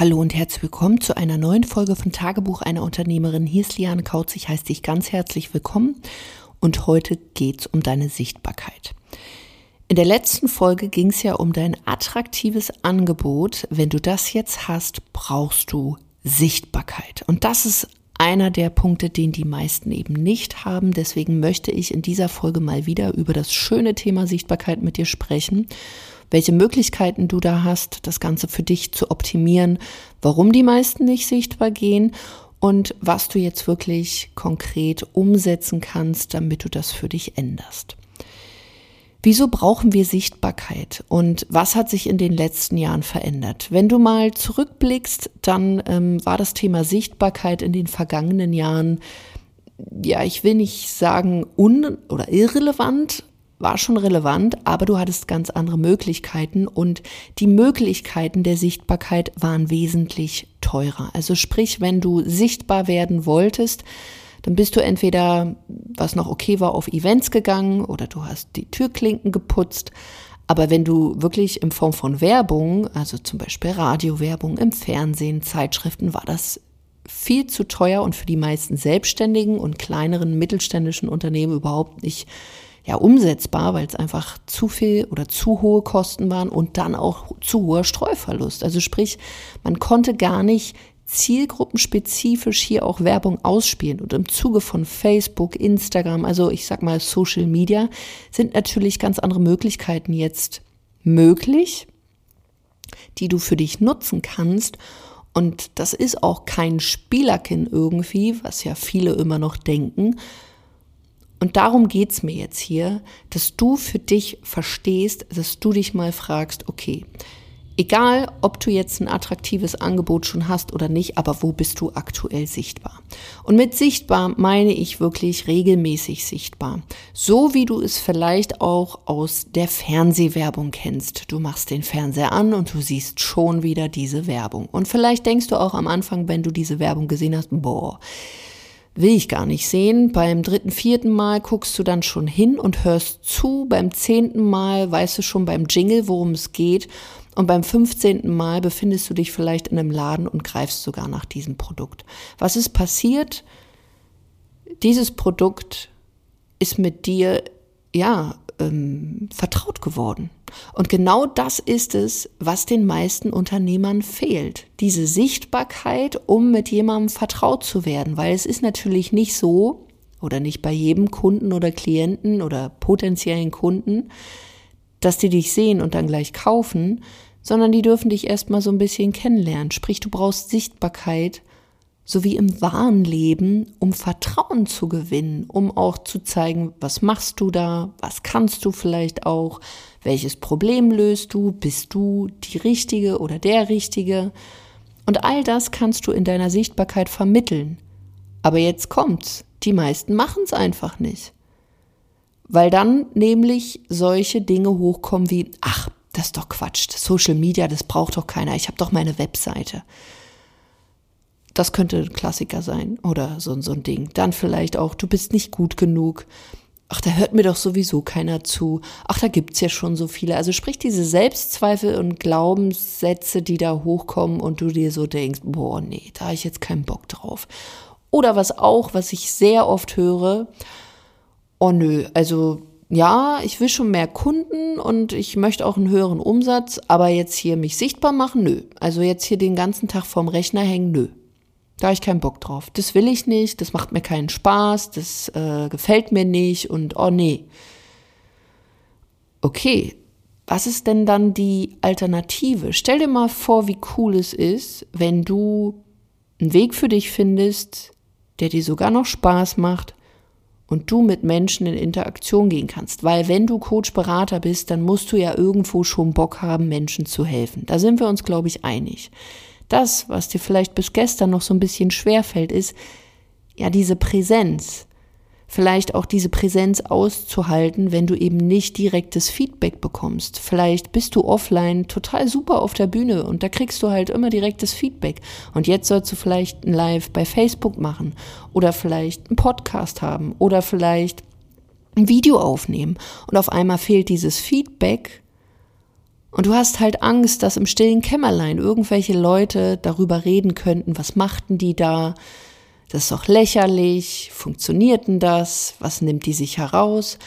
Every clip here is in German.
Hallo und herzlich willkommen zu einer neuen Folge von Tagebuch einer Unternehmerin. Hier ist Liane Kautz, ich heiße dich ganz herzlich willkommen und heute geht es um deine Sichtbarkeit. In der letzten Folge ging es ja um dein attraktives Angebot. Wenn du das jetzt hast, brauchst du Sichtbarkeit. Und das ist einer der Punkte, den die meisten eben nicht haben. Deswegen möchte ich in dieser Folge mal wieder über das schöne Thema Sichtbarkeit mit dir sprechen welche Möglichkeiten du da hast, das Ganze für dich zu optimieren, warum die meisten nicht sichtbar gehen und was du jetzt wirklich konkret umsetzen kannst, damit du das für dich änderst. Wieso brauchen wir Sichtbarkeit und was hat sich in den letzten Jahren verändert? Wenn du mal zurückblickst, dann ähm, war das Thema Sichtbarkeit in den vergangenen Jahren, ja, ich will nicht sagen un- oder irrelevant, war schon relevant, aber du hattest ganz andere Möglichkeiten und die Möglichkeiten der Sichtbarkeit waren wesentlich teurer. Also sprich, wenn du sichtbar werden wolltest, dann bist du entweder, was noch okay war, auf Events gegangen oder du hast die Türklinken geputzt. Aber wenn du wirklich in Form von Werbung, also zum Beispiel Radiowerbung im Fernsehen, Zeitschriften, war das viel zu teuer und für die meisten Selbstständigen und kleineren mittelständischen Unternehmen überhaupt nicht ja umsetzbar, weil es einfach zu viel oder zu hohe Kosten waren und dann auch zu hoher Streuverlust. Also sprich, man konnte gar nicht zielgruppenspezifisch hier auch Werbung ausspielen. Und im Zuge von Facebook, Instagram, also ich sag mal Social Media, sind natürlich ganz andere Möglichkeiten jetzt möglich, die du für dich nutzen kannst. Und das ist auch kein Spielerkin irgendwie, was ja viele immer noch denken, und darum geht's mir jetzt hier, dass du für dich verstehst, dass du dich mal fragst, okay, egal ob du jetzt ein attraktives Angebot schon hast oder nicht, aber wo bist du aktuell sichtbar? Und mit sichtbar meine ich wirklich regelmäßig sichtbar. So wie du es vielleicht auch aus der Fernsehwerbung kennst. Du machst den Fernseher an und du siehst schon wieder diese Werbung. Und vielleicht denkst du auch am Anfang, wenn du diese Werbung gesehen hast, boah, will ich gar nicht sehen. Beim dritten, vierten Mal guckst du dann schon hin und hörst zu. Beim zehnten Mal weißt du schon beim Jingle, worum es geht. Und beim fünfzehnten Mal befindest du dich vielleicht in einem Laden und greifst sogar nach diesem Produkt. Was ist passiert? Dieses Produkt ist mit dir, ja, ähm, vertraut geworden. Und genau das ist es, was den meisten Unternehmern fehlt. Diese Sichtbarkeit, um mit jemandem vertraut zu werden. Weil es ist natürlich nicht so, oder nicht bei jedem Kunden oder Klienten oder potenziellen Kunden, dass die dich sehen und dann gleich kaufen, sondern die dürfen dich erstmal so ein bisschen kennenlernen. Sprich, du brauchst Sichtbarkeit, sowie im wahren Leben, um Vertrauen zu gewinnen, um auch zu zeigen, was machst du da, was kannst du vielleicht auch, welches Problem löst du, bist du die Richtige oder der Richtige. Und all das kannst du in deiner Sichtbarkeit vermitteln. Aber jetzt kommt's, die meisten machen es einfach nicht. Weil dann nämlich solche Dinge hochkommen wie, ach, das ist doch Quatsch, Social Media, das braucht doch keiner, ich habe doch meine Webseite. Das könnte ein Klassiker sein oder so, so ein Ding. Dann vielleicht auch, du bist nicht gut genug. Ach, da hört mir doch sowieso keiner zu. Ach, da gibt's ja schon so viele. Also sprich diese Selbstzweifel und Glaubenssätze, die da hochkommen und du dir so denkst, boah, nee, da habe ich jetzt keinen Bock drauf. Oder was auch, was ich sehr oft höre, oh nö, also ja, ich will schon mehr Kunden und ich möchte auch einen höheren Umsatz, aber jetzt hier mich sichtbar machen, nö. Also jetzt hier den ganzen Tag vorm Rechner hängen, nö. Da habe ich keinen Bock drauf. Das will ich nicht, das macht mir keinen Spaß, das äh, gefällt mir nicht und oh nee. Okay, was ist denn dann die Alternative? Stell dir mal vor, wie cool es ist, wenn du einen Weg für dich findest, der dir sogar noch Spaß macht und du mit Menschen in Interaktion gehen kannst. Weil wenn du Coach-Berater bist, dann musst du ja irgendwo schon Bock haben, Menschen zu helfen. Da sind wir uns, glaube ich, einig das, was dir vielleicht bis gestern noch so ein bisschen schwerfällt, ist ja diese Präsenz. Vielleicht auch diese Präsenz auszuhalten, wenn du eben nicht direktes Feedback bekommst. Vielleicht bist du offline total super auf der Bühne und da kriegst du halt immer direktes Feedback. Und jetzt sollst du vielleicht ein Live bei Facebook machen oder vielleicht einen Podcast haben oder vielleicht ein Video aufnehmen. Und auf einmal fehlt dieses Feedback Und du hast halt Angst, dass im stillen Kämmerlein irgendwelche Leute darüber reden könnten, was machten die da? Das ist doch lächerlich, funktioniert denn das? Was nimmt die sich heraus?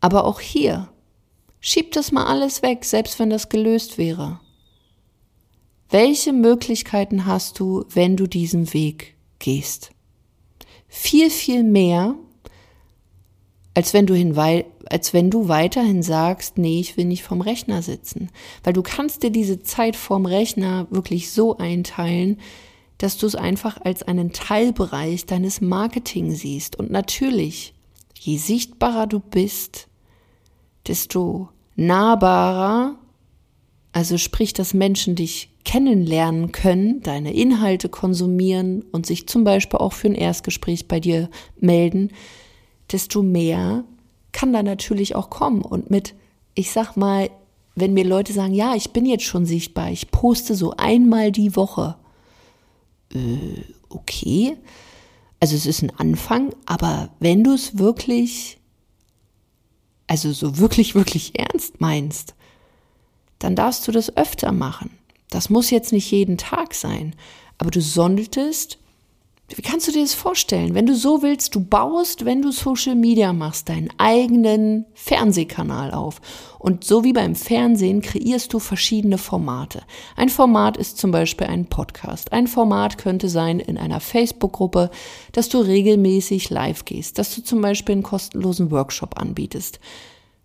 Aber auch hier, schieb das mal alles weg, selbst wenn das gelöst wäre. Welche Möglichkeiten hast du, wenn du diesen Weg gehst? Viel, viel mehr, als wenn du hinweil, als wenn du weiterhin sagst, nee, ich will nicht vorm Rechner sitzen. Weil du kannst dir diese Zeit vorm Rechner wirklich so einteilen, dass du es einfach als einen Teilbereich deines Marketing siehst. Und natürlich, je sichtbarer du bist, desto nahbarer, also sprich, dass Menschen dich kennenlernen können, deine Inhalte konsumieren und sich zum Beispiel auch für ein Erstgespräch bei dir melden, desto mehr kann da natürlich auch kommen. Und mit, ich sag mal, wenn mir Leute sagen, ja, ich bin jetzt schon sichtbar, ich poste so einmal die Woche. Äh, okay. Also es ist ein Anfang, aber wenn du es wirklich, also so wirklich, wirklich ernst meinst, dann darfst du das öfter machen. Das muss jetzt nicht jeden Tag sein, aber du solltest wie kannst du dir das vorstellen? Wenn du so willst, du baust, wenn du Social Media machst, deinen eigenen Fernsehkanal auf. Und so wie beim Fernsehen kreierst du verschiedene Formate. Ein Format ist zum Beispiel ein Podcast. Ein Format könnte sein in einer Facebook-Gruppe, dass du regelmäßig live gehst, dass du zum Beispiel einen kostenlosen Workshop anbietest.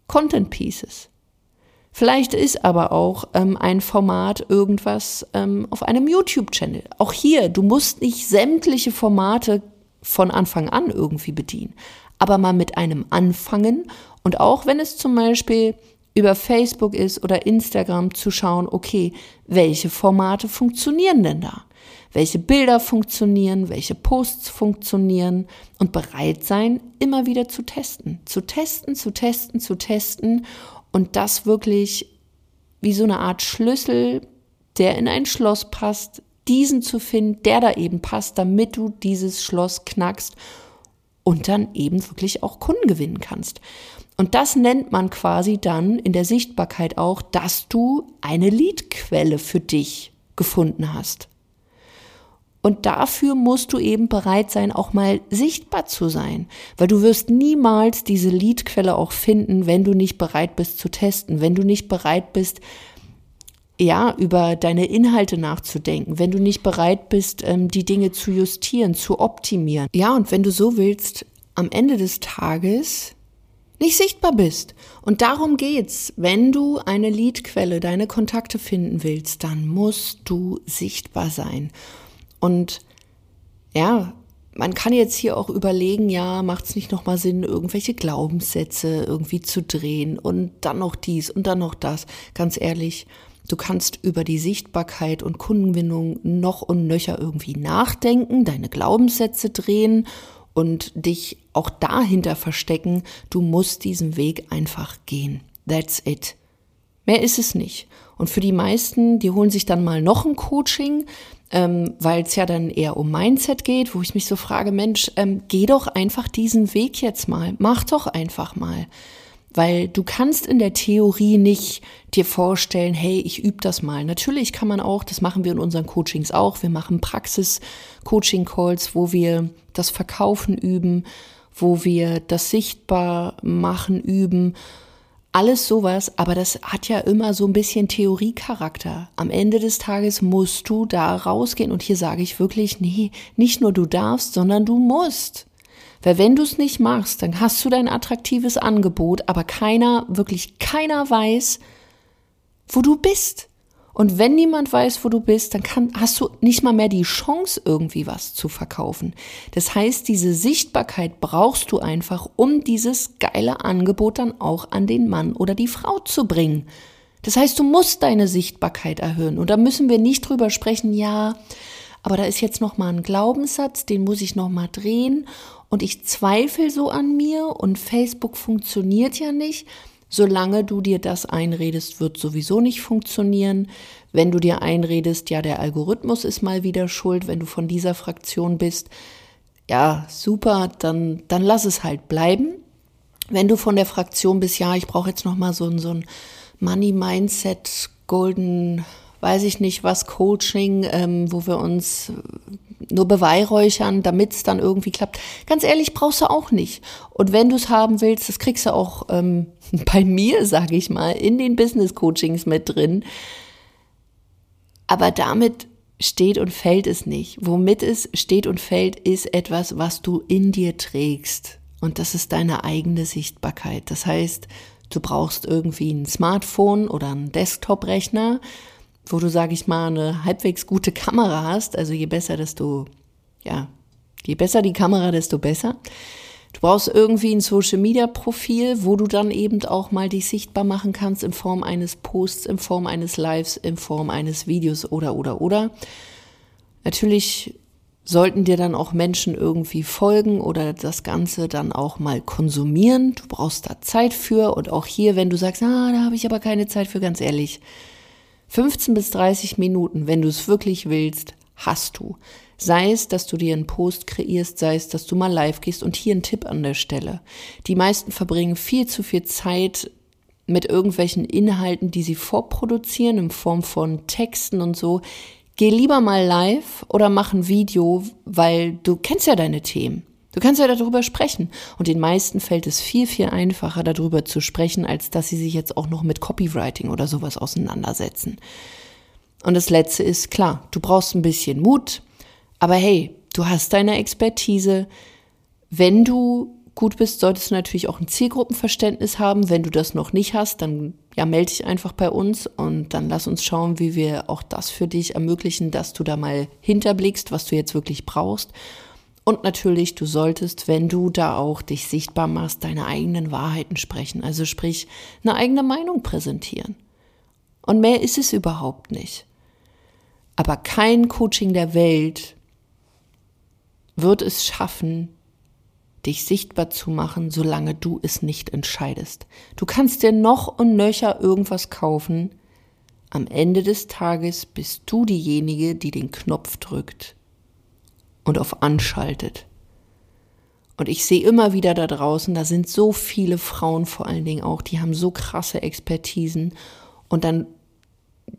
Content Pieces. Vielleicht ist aber auch ähm, ein Format irgendwas ähm, auf einem YouTube-Channel. Auch hier, du musst nicht sämtliche Formate von Anfang an irgendwie bedienen, aber mal mit einem anfangen und auch wenn es zum Beispiel über Facebook ist oder Instagram zu schauen, okay, welche Formate funktionieren denn da? Welche Bilder funktionieren, welche Posts funktionieren und bereit sein, immer wieder zu testen. Zu testen, zu testen, zu testen und das wirklich wie so eine Art Schlüssel, der in ein Schloss passt, diesen zu finden, der da eben passt, damit du dieses Schloss knackst und dann eben wirklich auch Kunden gewinnen kannst. Und das nennt man quasi dann in der Sichtbarkeit auch, dass du eine Leadquelle für dich gefunden hast. Und dafür musst du eben bereit sein, auch mal sichtbar zu sein, weil du wirst niemals diese Leadquelle auch finden, wenn du nicht bereit bist zu testen, wenn du nicht bereit bist, ja, über deine Inhalte nachzudenken, wenn du nicht bereit bist, ähm, die Dinge zu justieren, zu optimieren. Ja, und wenn du so willst, am Ende des Tages nicht sichtbar bist. Und darum geht's. Wenn du eine Leadquelle, deine Kontakte finden willst, dann musst du sichtbar sein. Und ja, man kann jetzt hier auch überlegen, ja, macht es nicht nochmal Sinn, irgendwelche Glaubenssätze irgendwie zu drehen und dann noch dies und dann noch das. Ganz ehrlich, du kannst über die Sichtbarkeit und Kundengewinnung noch und nöcher irgendwie nachdenken, deine Glaubenssätze drehen und dich auch dahinter verstecken. Du musst diesen Weg einfach gehen. That's it. Mehr ist es nicht. Und für die meisten, die holen sich dann mal noch ein Coaching, ähm, weil es ja dann eher um Mindset geht, wo ich mich so frage, Mensch, ähm, geh doch einfach diesen Weg jetzt mal, mach doch einfach mal. Weil du kannst in der Theorie nicht dir vorstellen, hey, ich übe das mal. Natürlich kann man auch, das machen wir in unseren Coachings auch. Wir machen Praxis-Coaching-Calls, wo wir das Verkaufen üben, wo wir das Sichtbar machen üben alles sowas, aber das hat ja immer so ein bisschen Theoriecharakter. Am Ende des Tages musst du da rausgehen und hier sage ich wirklich, nee, nicht nur du darfst, sondern du musst. Weil wenn du es nicht machst, dann hast du dein attraktives Angebot, aber keiner, wirklich keiner weiß, wo du bist. Und wenn niemand weiß, wo du bist, dann kann, hast du nicht mal mehr die Chance, irgendwie was zu verkaufen. Das heißt, diese Sichtbarkeit brauchst du einfach, um dieses geile Angebot dann auch an den Mann oder die Frau zu bringen. Das heißt, du musst deine Sichtbarkeit erhöhen. Und da müssen wir nicht drüber sprechen, ja, aber da ist jetzt noch mal ein Glaubenssatz, den muss ich noch mal drehen und ich zweifle so an mir und Facebook funktioniert ja nicht. Solange du dir das einredest, wird sowieso nicht funktionieren. Wenn du dir einredest, ja, der Algorithmus ist mal wieder schuld, wenn du von dieser Fraktion bist, ja, super, dann, dann lass es halt bleiben. Wenn du von der Fraktion bist, ja, ich brauche jetzt noch mal so ein, so ein Money Mindset Golden, weiß ich nicht was, Coaching, ähm, wo wir uns nur beweihräuchern, damit es dann irgendwie klappt. Ganz ehrlich, brauchst du auch nicht. Und wenn du es haben willst, das kriegst du auch ähm, bei mir, sage ich mal, in den Business Coachings mit drin. Aber damit steht und fällt es nicht. Womit es steht und fällt, ist etwas, was du in dir trägst. Und das ist deine eigene Sichtbarkeit. Das heißt, du brauchst irgendwie ein Smartphone oder einen Desktop-Rechner, wo du, sag ich mal, eine halbwegs gute Kamera hast. Also je besser, desto, ja, je besser die Kamera, desto besser. Du brauchst irgendwie ein Social Media Profil, wo du dann eben auch mal dich sichtbar machen kannst in Form eines Posts, in Form eines Lives, in Form eines Videos oder, oder, oder. Natürlich sollten dir dann auch Menschen irgendwie folgen oder das Ganze dann auch mal konsumieren. Du brauchst da Zeit für und auch hier, wenn du sagst, ah, da habe ich aber keine Zeit für, ganz ehrlich. 15 bis 30 Minuten, wenn du es wirklich willst, hast du. Sei es, dass du dir einen Post kreierst, sei es, dass du mal live gehst und hier ein Tipp an der Stelle. Die meisten verbringen viel zu viel Zeit mit irgendwelchen Inhalten, die sie vorproduzieren in Form von Texten und so. Geh lieber mal live oder mach ein Video, weil du kennst ja deine Themen. Du kannst ja darüber sprechen. Und den meisten fällt es viel, viel einfacher, darüber zu sprechen, als dass sie sich jetzt auch noch mit Copywriting oder sowas auseinandersetzen. Und das Letzte ist klar, du brauchst ein bisschen Mut, aber hey, du hast deine Expertise. Wenn du gut bist, solltest du natürlich auch ein Zielgruppenverständnis haben. Wenn du das noch nicht hast, dann ja, melde dich einfach bei uns und dann lass uns schauen, wie wir auch das für dich ermöglichen, dass du da mal hinterblickst, was du jetzt wirklich brauchst. Und natürlich, du solltest, wenn du da auch dich sichtbar machst, deine eigenen Wahrheiten sprechen. Also sprich, eine eigene Meinung präsentieren. Und mehr ist es überhaupt nicht. Aber kein Coaching der Welt wird es schaffen, dich sichtbar zu machen, solange du es nicht entscheidest. Du kannst dir noch und nöcher irgendwas kaufen. Am Ende des Tages bist du diejenige, die den Knopf drückt und auf anschaltet. Und ich sehe immer wieder da draußen, da sind so viele Frauen vor allen Dingen auch, die haben so krasse Expertisen und dann,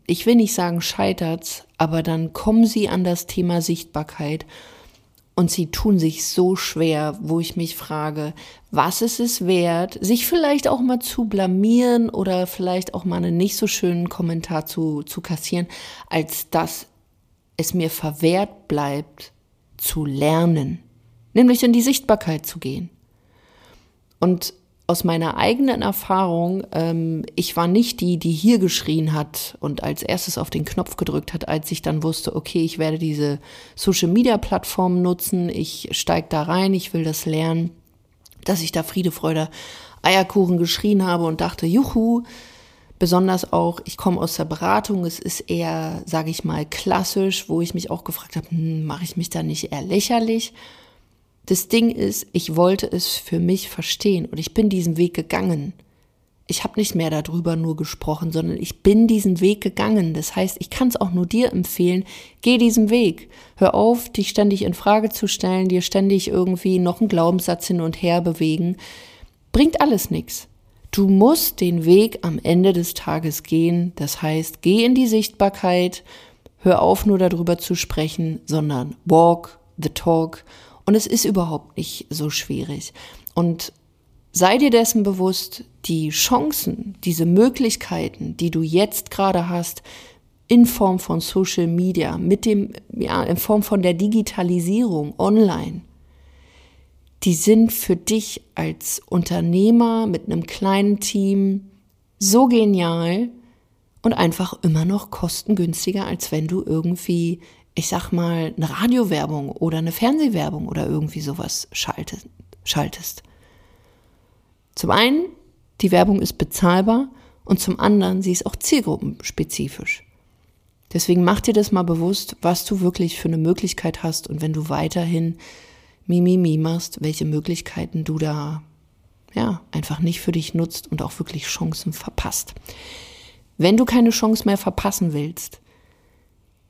ich will nicht sagen scheitert's, aber dann kommen sie an das Thema Sichtbarkeit und sie tun sich so schwer, wo ich mich frage, was ist es wert, sich vielleicht auch mal zu blamieren oder vielleicht auch mal einen nicht so schönen Kommentar zu, zu kassieren, als dass es mir verwehrt bleibt, zu lernen, nämlich in die Sichtbarkeit zu gehen. Und aus meiner eigenen Erfahrung, ähm, ich war nicht die, die hier geschrien hat und als erstes auf den Knopf gedrückt hat, als ich dann wusste, okay, ich werde diese Social-Media-Plattform nutzen, ich steige da rein, ich will das lernen, dass ich da Friede, Freude, Eierkuchen geschrien habe und dachte, juhu, besonders auch, ich komme aus der Beratung, es ist eher, sage ich mal, klassisch, wo ich mich auch gefragt habe, hm, mache ich mich da nicht eher lächerlich? Das Ding ist, ich wollte es für mich verstehen und ich bin diesen Weg gegangen. Ich habe nicht mehr darüber nur gesprochen, sondern ich bin diesen Weg gegangen. Das heißt, ich kann es auch nur dir empfehlen, geh diesen Weg. Hör auf, dich ständig in Frage zu stellen, dir ständig irgendwie noch einen Glaubenssatz hin und her bewegen. Bringt alles nichts. Du musst den Weg am Ende des Tages gehen. Das heißt, geh in die Sichtbarkeit, hör auf nur darüber zu sprechen, sondern walk the talk und es ist überhaupt nicht so schwierig. Und sei dir dessen bewusst, die Chancen, diese Möglichkeiten, die du jetzt gerade hast, in Form von Social Media, mit dem, ja, in Form von der Digitalisierung online, die sind für dich als Unternehmer mit einem kleinen Team so genial und einfach immer noch kostengünstiger, als wenn du irgendwie ich sag mal, eine Radiowerbung oder eine Fernsehwerbung oder irgendwie sowas schaltest. Zum einen, die Werbung ist bezahlbar und zum anderen, sie ist auch zielgruppenspezifisch. Deswegen mach dir das mal bewusst, was du wirklich für eine Möglichkeit hast und wenn du weiterhin Mimimi machst, welche Möglichkeiten du da ja einfach nicht für dich nutzt und auch wirklich Chancen verpasst. Wenn du keine Chance mehr verpassen willst,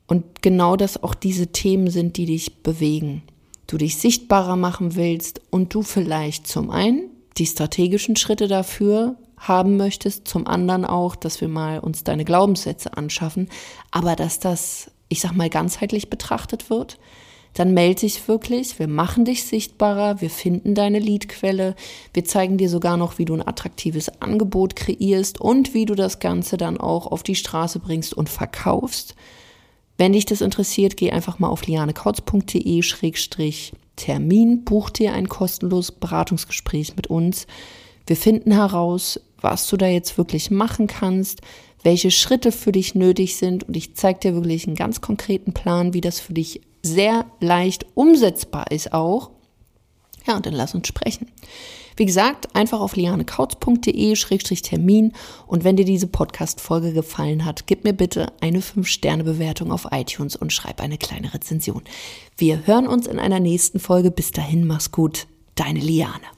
und genau das auch diese Themen sind, die dich bewegen. Du dich sichtbarer machen willst und du vielleicht zum einen die strategischen Schritte dafür haben möchtest, zum anderen auch, dass wir mal uns deine Glaubenssätze anschaffen, aber dass das, ich sag mal, ganzheitlich betrachtet wird, dann melde dich wirklich, wir machen dich sichtbarer, wir finden deine Leadquelle, wir zeigen dir sogar noch, wie du ein attraktives Angebot kreierst und wie du das Ganze dann auch auf die Straße bringst und verkaufst. Wenn dich das interessiert, geh einfach mal auf lianekautz.de-termin, buch dir ein kostenloses Beratungsgespräch mit uns. Wir finden heraus, was du da jetzt wirklich machen kannst, welche Schritte für dich nötig sind. Und ich zeige dir wirklich einen ganz konkreten Plan, wie das für dich sehr leicht umsetzbar ist auch. Ja, und dann lass uns sprechen. Wie gesagt, einfach auf lianekautz.de-termin und wenn dir diese Podcast-Folge gefallen hat, gib mir bitte eine 5-Sterne-Bewertung auf iTunes und schreib eine kleine Rezension. Wir hören uns in einer nächsten Folge. Bis dahin, mach's gut. Deine Liane.